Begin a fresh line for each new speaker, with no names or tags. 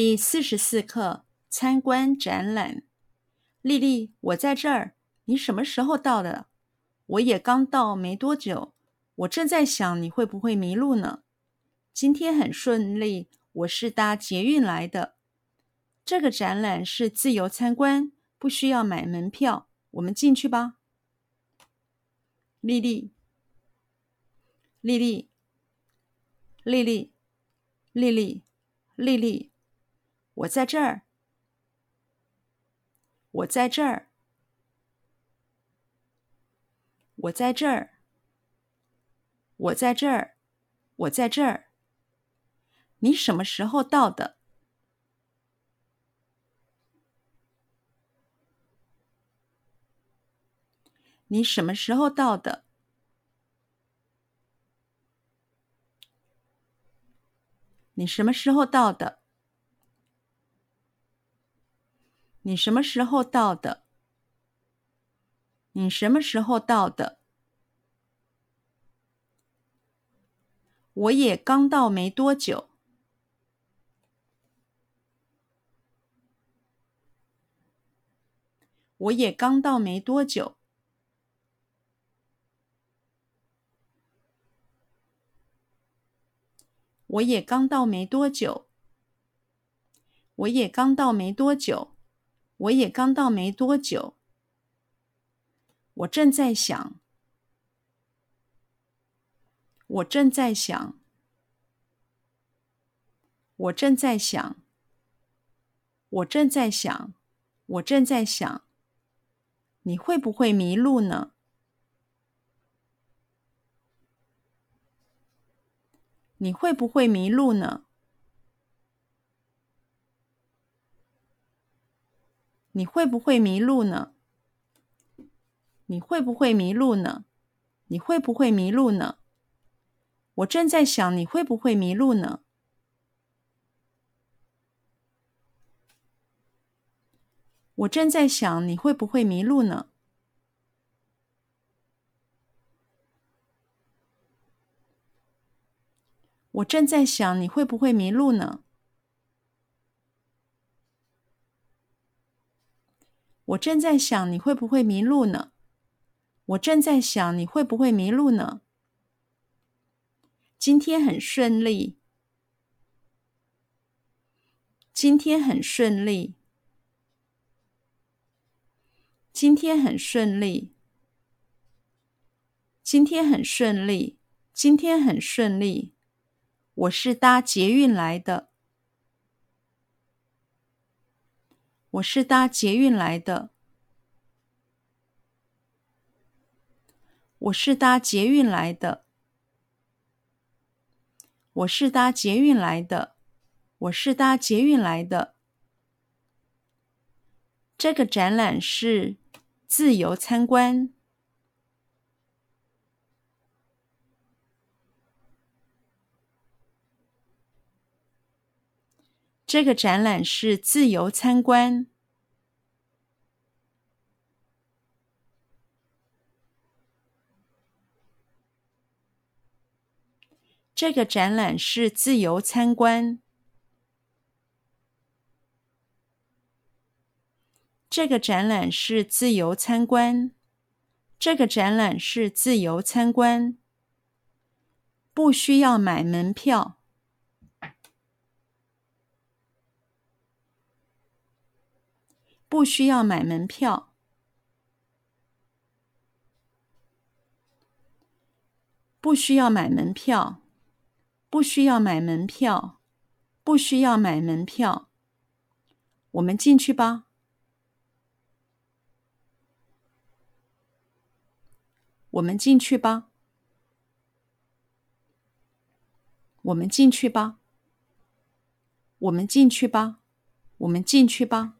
第四十四课参观展览。丽丽，我在这儿。你什么时候到的？我也刚到没多久。我正在想你会不会迷路呢？今天很顺利，我是搭捷运来的。这个展览是自由参观，不需要买门票。我们进去吧。丽丽，丽丽，丽丽，丽丽，丽丽。我在这儿，我在这儿，我在这儿，我在这儿，我在这儿。你什么时候到的？你什么时候到的？你什么时候到的？你什么时候到的？你什么时候到的？我也刚到没多久。我也刚到没多久。我也刚到没多久。我也刚到没多久。我也刚到没多久，我正在想，我正在想，我正在想，我正在想，我正在想，你会不会迷路呢？你会不会迷路呢？你会不会迷路呢？你会不会迷路呢？你会不会迷路呢？我正在想你会不会迷路呢？我正在想你会不会迷路呢？我正在想你会不会迷路呢？我正在想你会不会迷路呢？我正在想你会不会迷路呢？今天很顺利。今天很顺利。今天很顺利。今天很顺利。今天很顺利。我是搭捷运来的。我是搭捷运来的。我是搭捷运来的。我是搭捷运来的。我是搭捷运来的。这个展览是自由参观。这个展览是自由参观。这个展览是自由参观。这个展览是自由参观。这个展览是自由参观。不需要买门票。不需要买门票。不需要买门票。不需要买门票。不需要买门票。我们进去吧。我们进去吧。我们进去吧。我们进去吧。我们进去吧。